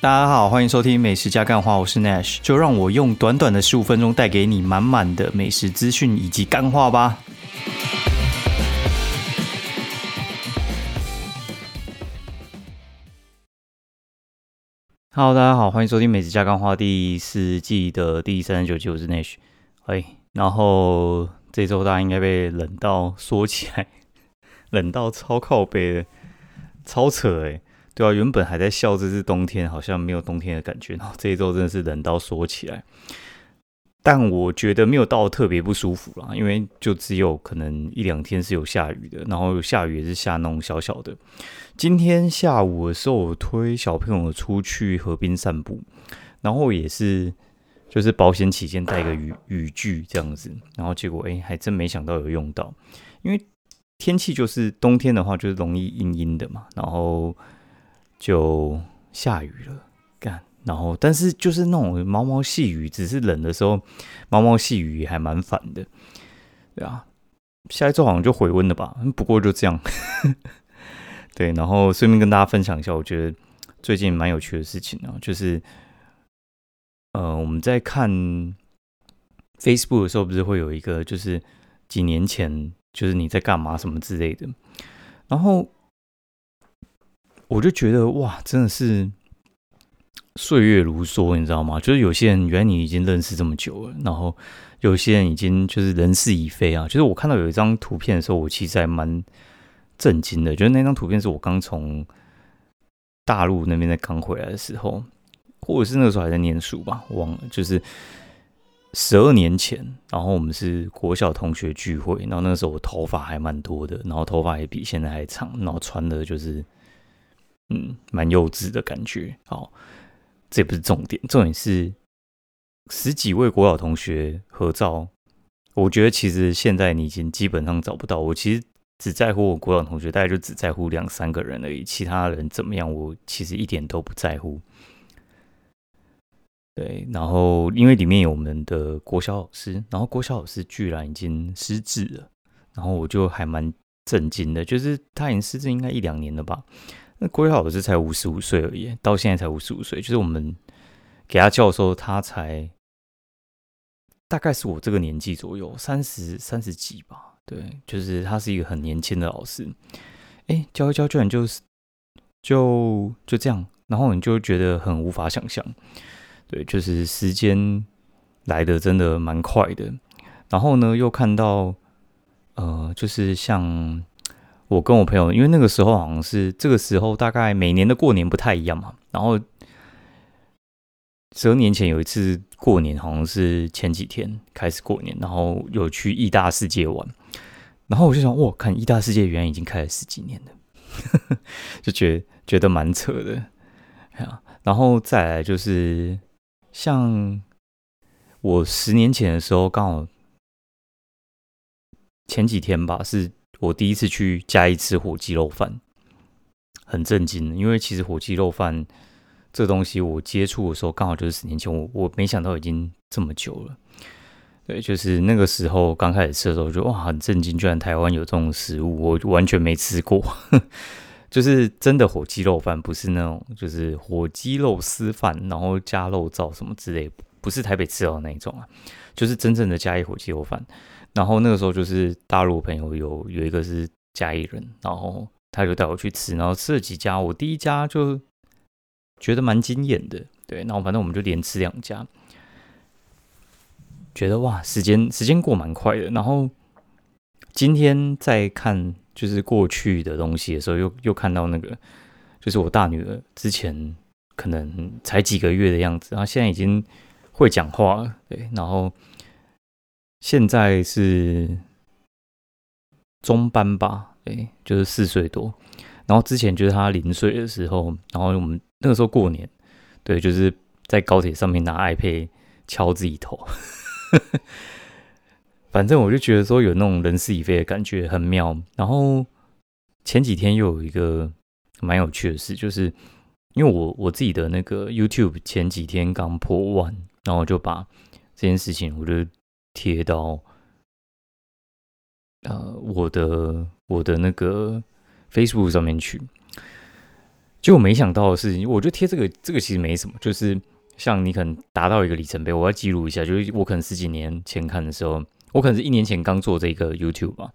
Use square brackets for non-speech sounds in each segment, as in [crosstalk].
大家好，欢迎收听美食加干话，我是 Nash，就让我用短短的十五分钟带给你满满的美食资讯以及干话吧。Hello，大家好，欢迎收听美食加干话第四季的第三十九集，我是 Nash。哎，然后这周大家应该被冷到缩起来，冷到超靠背的，超扯哎。对啊，原本还在笑这是冬天，好像没有冬天的感觉。然后这一周真的是冷到缩起来，但我觉得没有到特别不舒服啦，因为就只有可能一两天是有下雨的，然后下雨也是下那种小小的。今天下午的时候，我推小朋友出去河边散步，然后也是就是保险起见带个雨雨具这样子，然后结果哎，还真没想到有用到，因为天气就是冬天的话就是容易阴阴的嘛，然后。就下雨了，干，然后但是就是那种毛毛细雨，只是冷的时候，毛毛细雨还蛮烦的，对啊，下一周好像就回温了吧，不过就这样，[laughs] 对，然后顺便跟大家分享一下，我觉得最近蛮有趣的事情啊，就是，呃，我们在看 Facebook 的时候，不是会有一个，就是几年前，就是你在干嘛什么之类的，然后。我就觉得哇，真的是岁月如梭，你知道吗？就是有些人原来你已经认识这么久了，然后有些人已经就是人事已非啊。就是我看到有一张图片的时候，我其实还蛮震惊的。就是那张图片是我刚从大陆那边在刚回来的时候，或者是那个时候还在念书吧，忘了。就是十二年前，然后我们是国小同学聚会，然后那时候我头发还蛮多的，然后头发也比现在还长，然后穿的就是。嗯，蛮幼稚的感觉。好，这不是重点，重点是十几位国小同学合照。我觉得其实现在你已经基本上找不到。我其实只在乎我国小同学，大概就只在乎两三个人而已。其他人怎么样，我其实一点都不在乎。对，然后因为里面有我们的国小老师，然后国小老师居然已经失智了，然后我就还蛮震惊的，就是他已经失智应该一两年了吧。那郭老师才五十五岁而已，到现在才五十五岁，就是我们给他教的时候，他才大概是我这个年纪左右，三十三十几吧。对，就是他是一个很年轻的老师。哎，教一教居然就是就就这样，然后你就觉得很无法想象。对，就是时间来的真的蛮快的。然后呢，又看到呃，就是像。我跟我朋友，因为那个时候好像是这个时候，大概每年的过年不太一样嘛。然后十二年前有一次过年，好像是前几天开始过年，然后有去意大世界玩。然后我就想，哇，看意大世界原来已经开了十几年了，[laughs] 就觉觉得蛮扯的。然后再来就是像我十年前的时候，刚好前几天吧，是。我第一次去嘉义吃火鸡肉饭，很震惊，因为其实火鸡肉饭这东西我接触的时候刚好就是十年前，我我没想到已经这么久了。对，就是那个时候刚开始吃的时候，就哇很震惊，居然台湾有这种食物，我完全没吃过。[laughs] 就是真的火鸡肉饭，不是那种就是火鸡肉丝饭，然后加肉燥什么之类，不是台北吃到的那一种啊，就是真正的嘉义火鸡肉饭。然后那个时候就是大陆朋友有有一个是嘉义人，然后他就带我去吃，然后吃了几家，我第一家就觉得蛮惊艳的，对，然后反正我们就连吃两家，觉得哇，时间时间过蛮快的。然后今天在看就是过去的东西的时候，又又看到那个就是我大女儿之前可能才几个月的样子，然后现在已经会讲话了，对，然后。现在是中班吧，对，就是四岁多。然后之前就是他零岁的时候，然后我们那个时候过年，对，就是在高铁上面拿 iPad 敲自己头。[laughs] 反正我就觉得说有那种人事已非的感觉，很妙。然后前几天又有一个蛮有趣的事，就是因为我我自己的那个 YouTube 前几天刚破万，然后就把这件事情我就。贴到呃我的我的那个 Facebook 上面去，就没想到的是，我觉得贴这个这个其实没什么，就是像你可能达到一个里程碑，我要记录一下，就是我可能十几年前看的时候，我可能是一年前刚做这个 YouTube 嘛，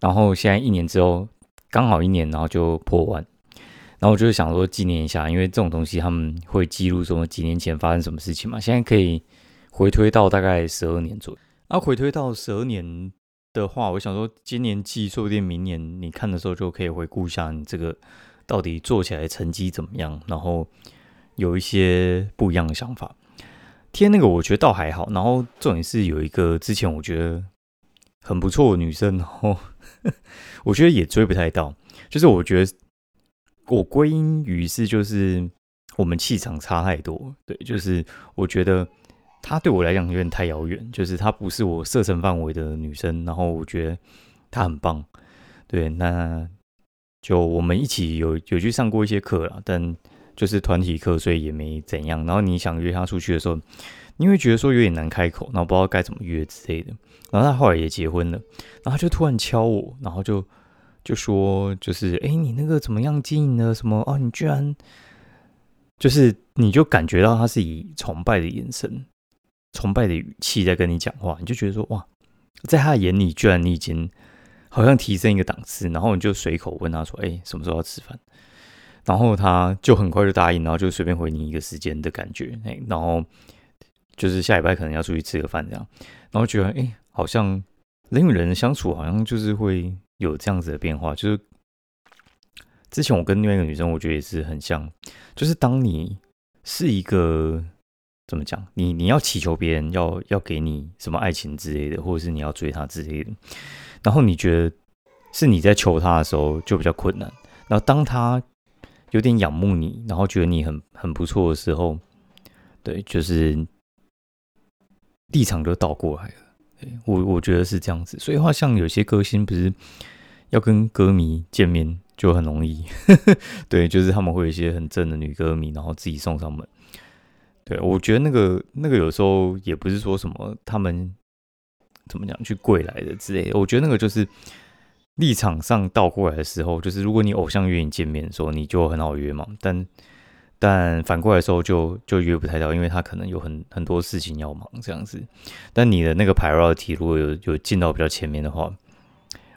然后现在一年之后刚好一年，然后就破万，然后我就是想说纪念一下，因为这种东西他们会记录说几年前发生什么事情嘛，现在可以回推到大概十二年左右，那回推到十二年的话，我想说今年季说不定明年你看的时候就可以回顾一下你这个。到底做起来成绩怎么样？然后有一些不一样的想法。贴那个我觉得倒还好。然后重点是有一个之前我觉得很不错的女生，然后 [laughs] 我觉得也追不太到。就是我觉得我归因于是就是我们气场差太多。对，就是我觉得她对我来讲有点太遥远。就是她不是我射程范围的女生。然后我觉得她很棒。对，那。就我们一起有有去上过一些课了，但就是团体课，所以也没怎样。然后你想约她出去的时候，你会觉得说有点难开口，然后不知道该怎么约之类的。然后她后来也结婚了，然后就突然敲我，然后就就说就是哎，你那个怎么样经营的？什么哦？你居然就是你就感觉到他是以崇拜的眼神、崇拜的语气在跟你讲话，你就觉得说哇，在他的眼里，居然你已经。好像提升一个档次，然后你就随口问他说：“哎，什么时候要吃饭？”然后他就很快就答应，然后就随便回你一个时间的感觉。哎，然后就是下礼拜可能要出去吃个饭这样，然后觉得哎，好像人与人相处好像就是会有这样子的变化。就是之前我跟另外一个女生，我觉得也是很像，就是当你是一个怎么讲，你你要祈求别人要要给你什么爱情之类的，或者是你要追她之类的。然后你觉得是你在求他的时候就比较困难，然后当他有点仰慕你，然后觉得你很很不错的时候，对，就是立场就倒过来了。我我觉得是这样子，所以话像有些歌星不是要跟歌迷见面就很容易，[laughs] 对，就是他们会有一些很正的女歌迷，然后自己送上门。对我觉得那个那个有时候也不是说什么他们。怎么讲？去跪来的之类的，我觉得那个就是立场上倒过来的时候，就是如果你偶像约你见面的时候，你就很好约嘛。但但反过来的时候，就就约不太到，因为他可能有很很多事情要忙这样子。但你的那个 priority 如果有有进到比较前面的话，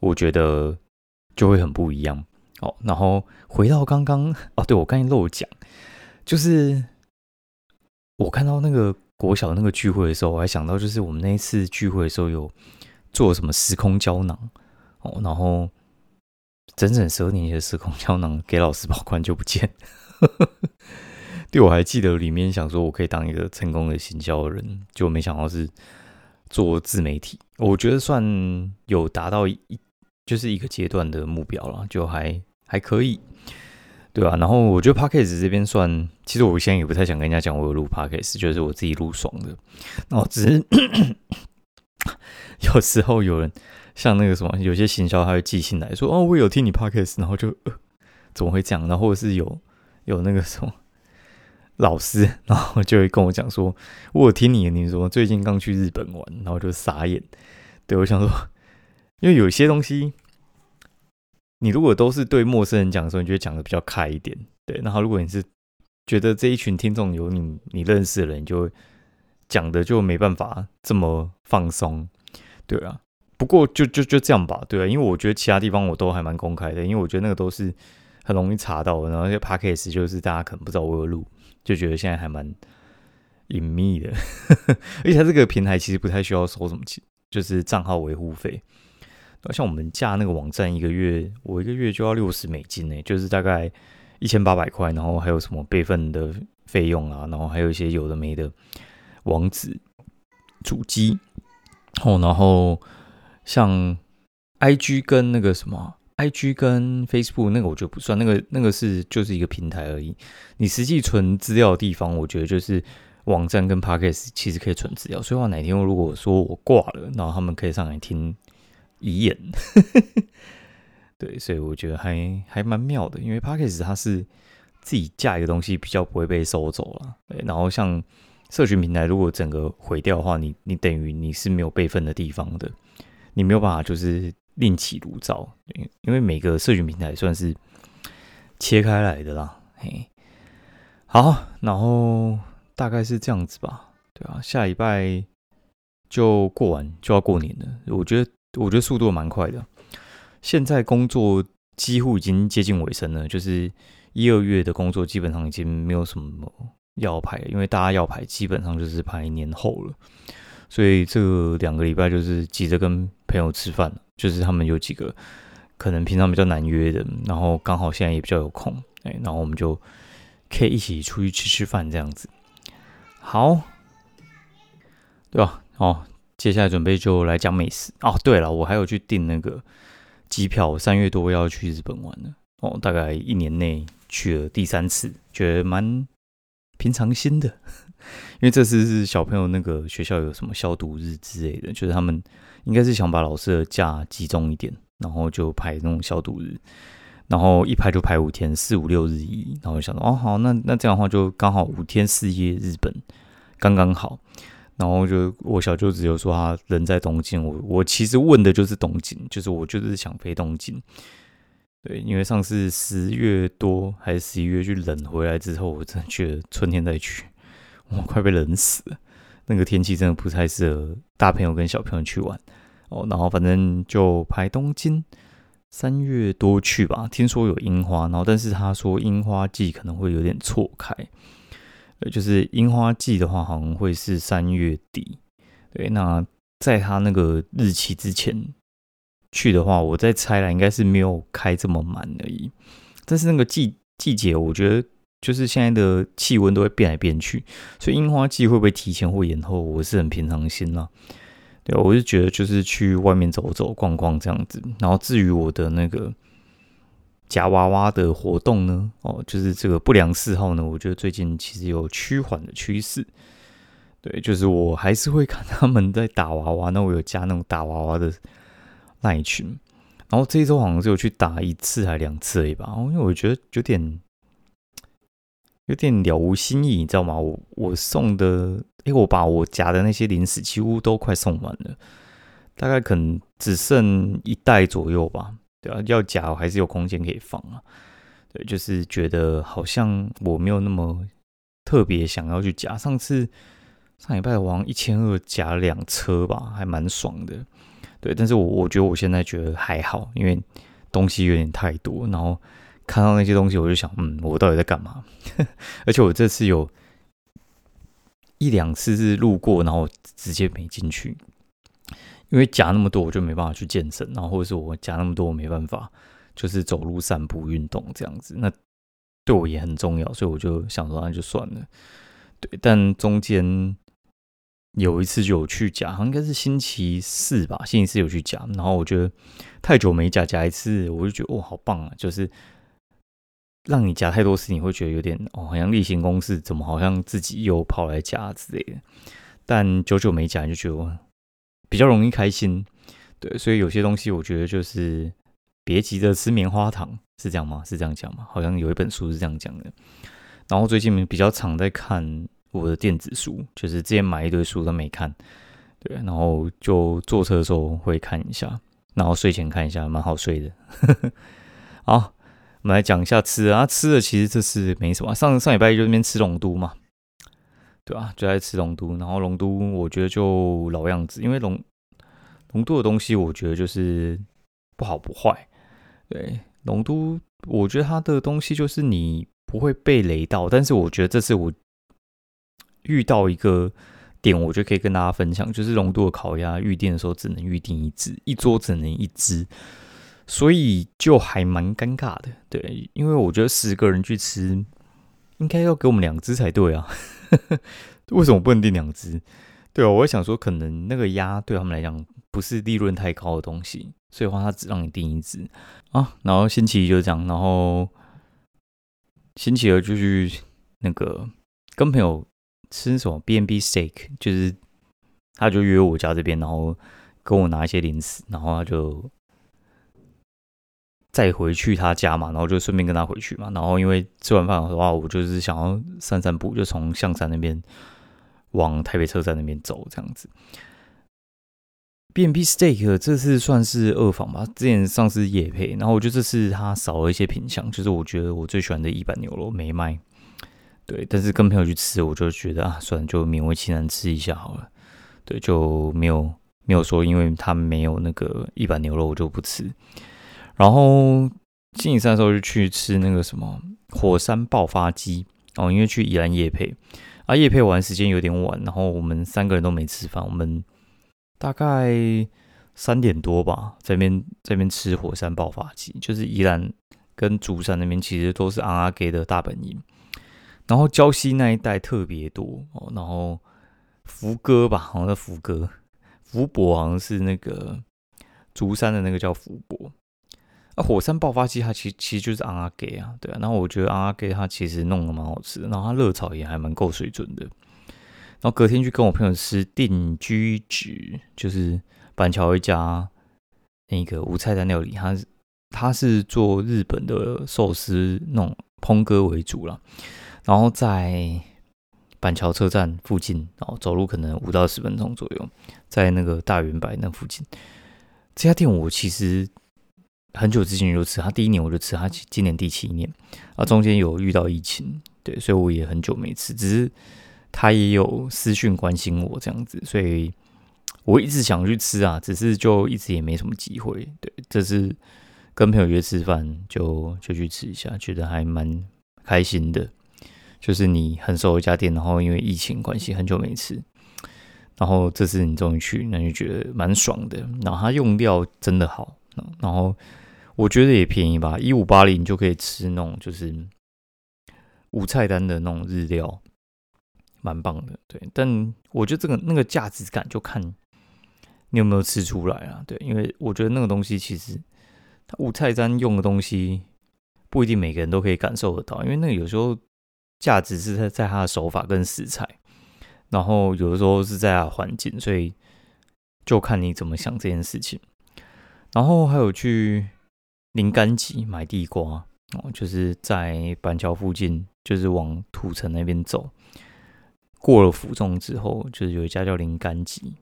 我觉得就会很不一样。哦，然后回到刚刚哦，对我刚才漏讲，就是我看到那个。国小那个聚会的时候，我还想到，就是我们那一次聚会的时候有做什么时空胶囊哦，然后整整十二年前的时空胶囊给老师保管就不见。[laughs] 对我还记得里面想说我可以当一个成功的行销人，就没想到是做自媒体。我觉得算有达到一就是一个阶段的目标了，就还还可以。对啊，然后我觉得 podcast 这边算，其实我现在也不太想跟人家讲我有录 podcast，就是我自己录爽的。然后只是 [coughs] 有时候有人像那个什么，有些行销他会寄信来说，哦，我有听你 podcast，然后就怎么会这样？然后或者是有有那个什么老师，然后就会跟我讲说，我有听你，你说最近刚去日本玩，然后就傻眼。对我想说，因为有些东西。你如果都是对陌生人讲的时候，你就讲的比较开一点，对。然后如果你是觉得这一群听众有你你认识的人，就讲的就没办法这么放松，对啊。不过就就就这样吧，对啊。因为我觉得其他地方我都还蛮公开的，因为我觉得那个都是很容易查到的。然后些 p a c k a g e 就是大家可能不知道我有录，就觉得现在还蛮隐秘的。[laughs] 而且它这个平台其实不太需要收什么钱，就是账号维护费。像我们架那个网站，一个月我一个月就要六十美金呢，就是大概一千八百块，然后还有什么备份的费用啊，然后还有一些有的没的网址、主机哦，然后像 I G 跟那个什么 I G 跟 Facebook 那个我觉得不算，那个那个是就是一个平台而已。你实际存资料的地方，我觉得就是网站跟 Podcast 其实可以存资料，所以话哪天如果说我挂了，然后他们可以上来听。遗言，[laughs] 对，所以我觉得还还蛮妙的，因为 p a c k a g e 它是自己架一个东西，比较不会被收走了。对，然后像社群平台，如果整个毁掉的话，你你等于你是没有备份的地方的，你没有办法就是另起炉灶。因因为每个社群平台算是切开来的啦，嘿，好，然后大概是这样子吧，对啊，下礼拜就过完就要过年了，我觉得我觉得速度蛮快的，现在工作几乎已经接近尾声了，就是一二月的工作基本上已经没有什么要排，因为大家要排基本上就是排年后了，所以这两个礼拜就是急着跟朋友吃饭，就是他们有几个。可能平常比较难约的，然后刚好现在也比较有空，哎，然后我们就可以一起出去吃吃饭这样子。好，对吧？哦，接下来准备就来讲美食哦。对了，我还有去订那个机票，三月多要去日本玩了。哦，大概一年内去了第三次，觉得蛮平常心的。[laughs] 因为这次是小朋友那个学校有什么消毒日之类的，就是他们应该是想把老师的假集中一点。然后就排那种消毒日，然后一排就排五天，四五六日一，然后想到哦好，那那这样的话就刚好五天四夜日本刚刚好。然后就我小舅子有说他人在东京，我我其实问的就是东京，就是我就是想飞东京。对，因为上次十月多还是十一月去冷回来之后，我真的觉得春天再去，我快被冷死了。那个天气真的不太适合大朋友跟小朋友去玩。哦，然后反正就排东京，三月多去吧。听说有樱花，然后但是他说樱花季可能会有点错开，呃，就是樱花季的话好像会是三月底。对，那在他那个日期之前去的话，我在猜了，应该是没有开这么满而已。但是那个季季节，我觉得就是现在的气温都会变来变去，所以樱花季会不会提前或延后，我是很平常心啦。对，我是觉得就是去外面走走、逛逛这样子。然后至于我的那个夹娃娃的活动呢，哦，就是这个不良嗜好呢，我觉得最近其实有趋缓的趋势。对，就是我还是会看他们在打娃娃，那我有加那种打娃娃的那一群。然后这一周好像只有去打一次还两次而已吧，因为我觉得有点有点了无新意，你知道吗？我我送的。哎，我把我夹的那些零食几乎都快送完了，大概可能只剩一袋左右吧。对啊，要夹还是有空间可以放啊。对，就是觉得好像我没有那么特别想要去夹。上次上礼拜王一千二夹两车吧，还蛮爽的。对，但是我我觉得我现在觉得还好，因为东西有点太多，然后看到那些东西我就想，嗯，我到底在干嘛？[laughs] 而且我这次有。一两次是路过，然后直接没进去，因为夹那么多，我就没办法去健身，然后或者是我夹那么多，我没办法就是走路散步运动这样子，那对我也很重要，所以我就想说那就算了。对，但中间有一次就有去夹，好像应该是星期四吧，星期四有去夹，然后我觉得太久没夹，夹一次我就觉得哇，好棒啊，就是。让你夹太多次，你会觉得有点哦，好像例行公事，怎么好像自己又跑来夹之类的。但久久没夹，就觉得比较容易开心。对，所以有些东西我觉得就是别急着吃棉花糖，是这样吗？是这样讲吗？好像有一本书是这样讲的。然后最近比较常在看我的电子书，就是之前买一堆书都没看，对，然后就坐车的时候会看一下，然后睡前看一下，蛮好睡的。[laughs] 好。我们来讲一下吃啊，吃的其实这次没什么。上上礼拜就那边吃龙都嘛，对吧？就在吃龙都，然后龙都我觉得就老样子，因为龙龙都的东西我觉得就是不好不坏。对，龙都我觉得它的东西就是你不会被雷到，但是我觉得这次我遇到一个点，我觉得可以跟大家分享，就是龙都的烤鸭预定的时候只能预定一只，一桌只能一只。所以就还蛮尴尬的，对，因为我觉得十个人去吃，应该要给我们两只才对啊，[laughs] 为什么不能订两只？对啊，我想说，可能那个鸭对他们来讲不是利润太高的东西，所以话他只让你订一只啊。然后星期一就这样，然后星期二就去那个跟朋友吃什么 B N B steak，就是他就约我家这边，然后跟我拿一些零食，然后他就。再回去他家嘛，然后就顺便跟他回去嘛。然后因为吃完饭的话，我就是想要散散步，就从象山那边往台北车站那边走，这样子。B&B Steak 这次算是二访吧，之前上次也配，然后我觉得这次它少了一些品相，就是我觉得我最喜欢的一板牛肉没卖，对，但是跟朋友去吃，我就觉得啊，算了，就勉为其难吃一下好了，对，就没有没有说因为他没有那个一板牛肉我就不吃，然后星期三的时候就去吃那个什么火山爆发鸡哦，因为去宜兰夜配。啊，夜配完时间有点晚，然后我们三个人都没吃饭，我们大概三点多吧，在边这边吃火山爆发鸡，就是宜兰跟竹山那边其实都是阿阿给的大本营，然后礁溪那一带特别多哦，然后福哥吧，好像是福哥，福伯好像是那个竹山的那个叫福伯。啊，火山爆发机它其实其实就是阿阿给啊，对啊。然后我觉得阿阿给它其实弄得蛮好吃的，然后它热炒也还蛮够水准的。然后隔天去跟我朋友吃定居局，就是板桥一家那个无菜单料理，它是它是做日本的寿司那种烹哥为主了。然后在板桥车站附近，然后走路可能五到十分钟左右，在那个大圆白那附近。这家店我其实。很久之前就吃，他第一年我就吃，他今年第七年，啊，中间有遇到疫情，对，所以我也很久没吃，只是他也有私讯关心我这样子，所以我一直想去吃啊，只是就一直也没什么机会，对，这是跟朋友约吃饭就就去吃一下，觉得还蛮开心的，就是你很熟一家店，然后因为疫情关系很久没吃，然后这次你终于去，那就觉得蛮爽的，然后他用料真的好，然后。我觉得也便宜吧，一五八零就可以吃那种就是无菜单的那种日料，蛮棒的。对，但我觉得这个那个价值感就看你有没有吃出来啊。对，因为我觉得那个东西其实它无菜单用的东西不一定每个人都可以感受得到，因为那个有时候价值是在在它的手法跟食材，然后有的时候是在它环境，所以就看你怎么想这件事情。然后还有去。林甘吉买地瓜哦，就是在板桥附近，就是往土城那边走。过了府中之后，就是有一家叫林甘吉。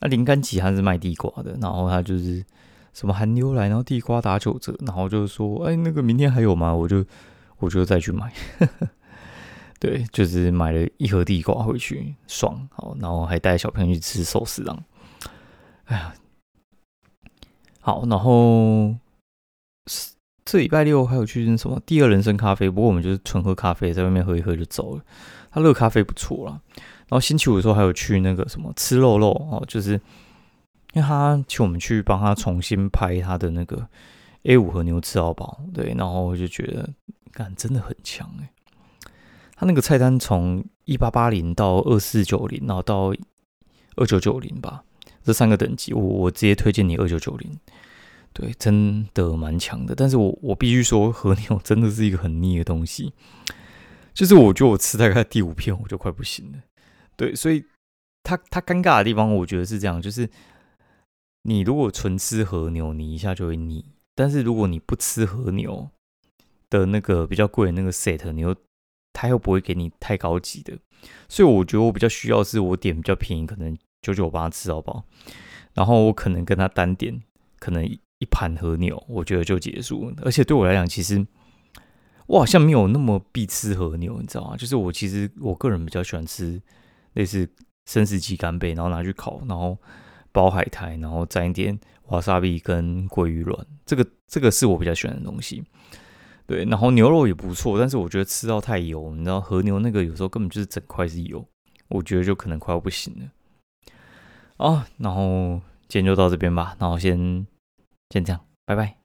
那林甘吉他是卖地瓜的，然后他就是什么寒流来，然后地瓜打九折，然后就是说：“哎，那个明天还有吗？”我就我就再去买。[laughs] 对，就是买了一盒地瓜回去，爽好，然后还带小朋友去吃寿司郎。哎呀，好，然后。这礼拜六还有去那什么第二人生咖啡，不过我们就是纯喝咖啡，在外面喝一喝就走了。他热咖啡不错啦。然后星期五的时候还有去那个什么吃肉肉哦，就是因为他请我们去帮他重新拍他的那个 A 五和牛吃到饱，对，然后我就觉得，感真的很强哎。他那个菜单从一八八零到二四九零，然后到二九九零吧，这三个等级，我我直接推荐你二九九零。对，真的蛮强的，但是我我必须说，和牛真的是一个很腻的东西。就是我觉得我吃大概第五片我就快不行了。对，所以它它尴尬的地方，我觉得是这样，就是你如果纯吃和牛，你一下就会腻；但是如果你不吃和牛的那个比较贵的那个 set，你又他又不会给你太高级的。所以我觉得我比较需要是我点比较便宜，可能九九八吃到饱，然后我可能跟他单点，可能。一盘和牛，我觉得就结束。而且对我来讲，其实我好像没有那么必吃和牛，你知道吗？就是我其实我个人比较喜欢吃类似生食鸡干贝，然后拿去烤，然后包海苔，然后沾一点瓦萨比跟鲑鱼卵。这个这个是我比较喜欢的东西。对，然后牛肉也不错，但是我觉得吃到太油，你知道和牛那个有时候根本就是整块是油，我觉得就可能快要不行了。啊，然后今天就到这边吧，然后先。先这样，拜拜。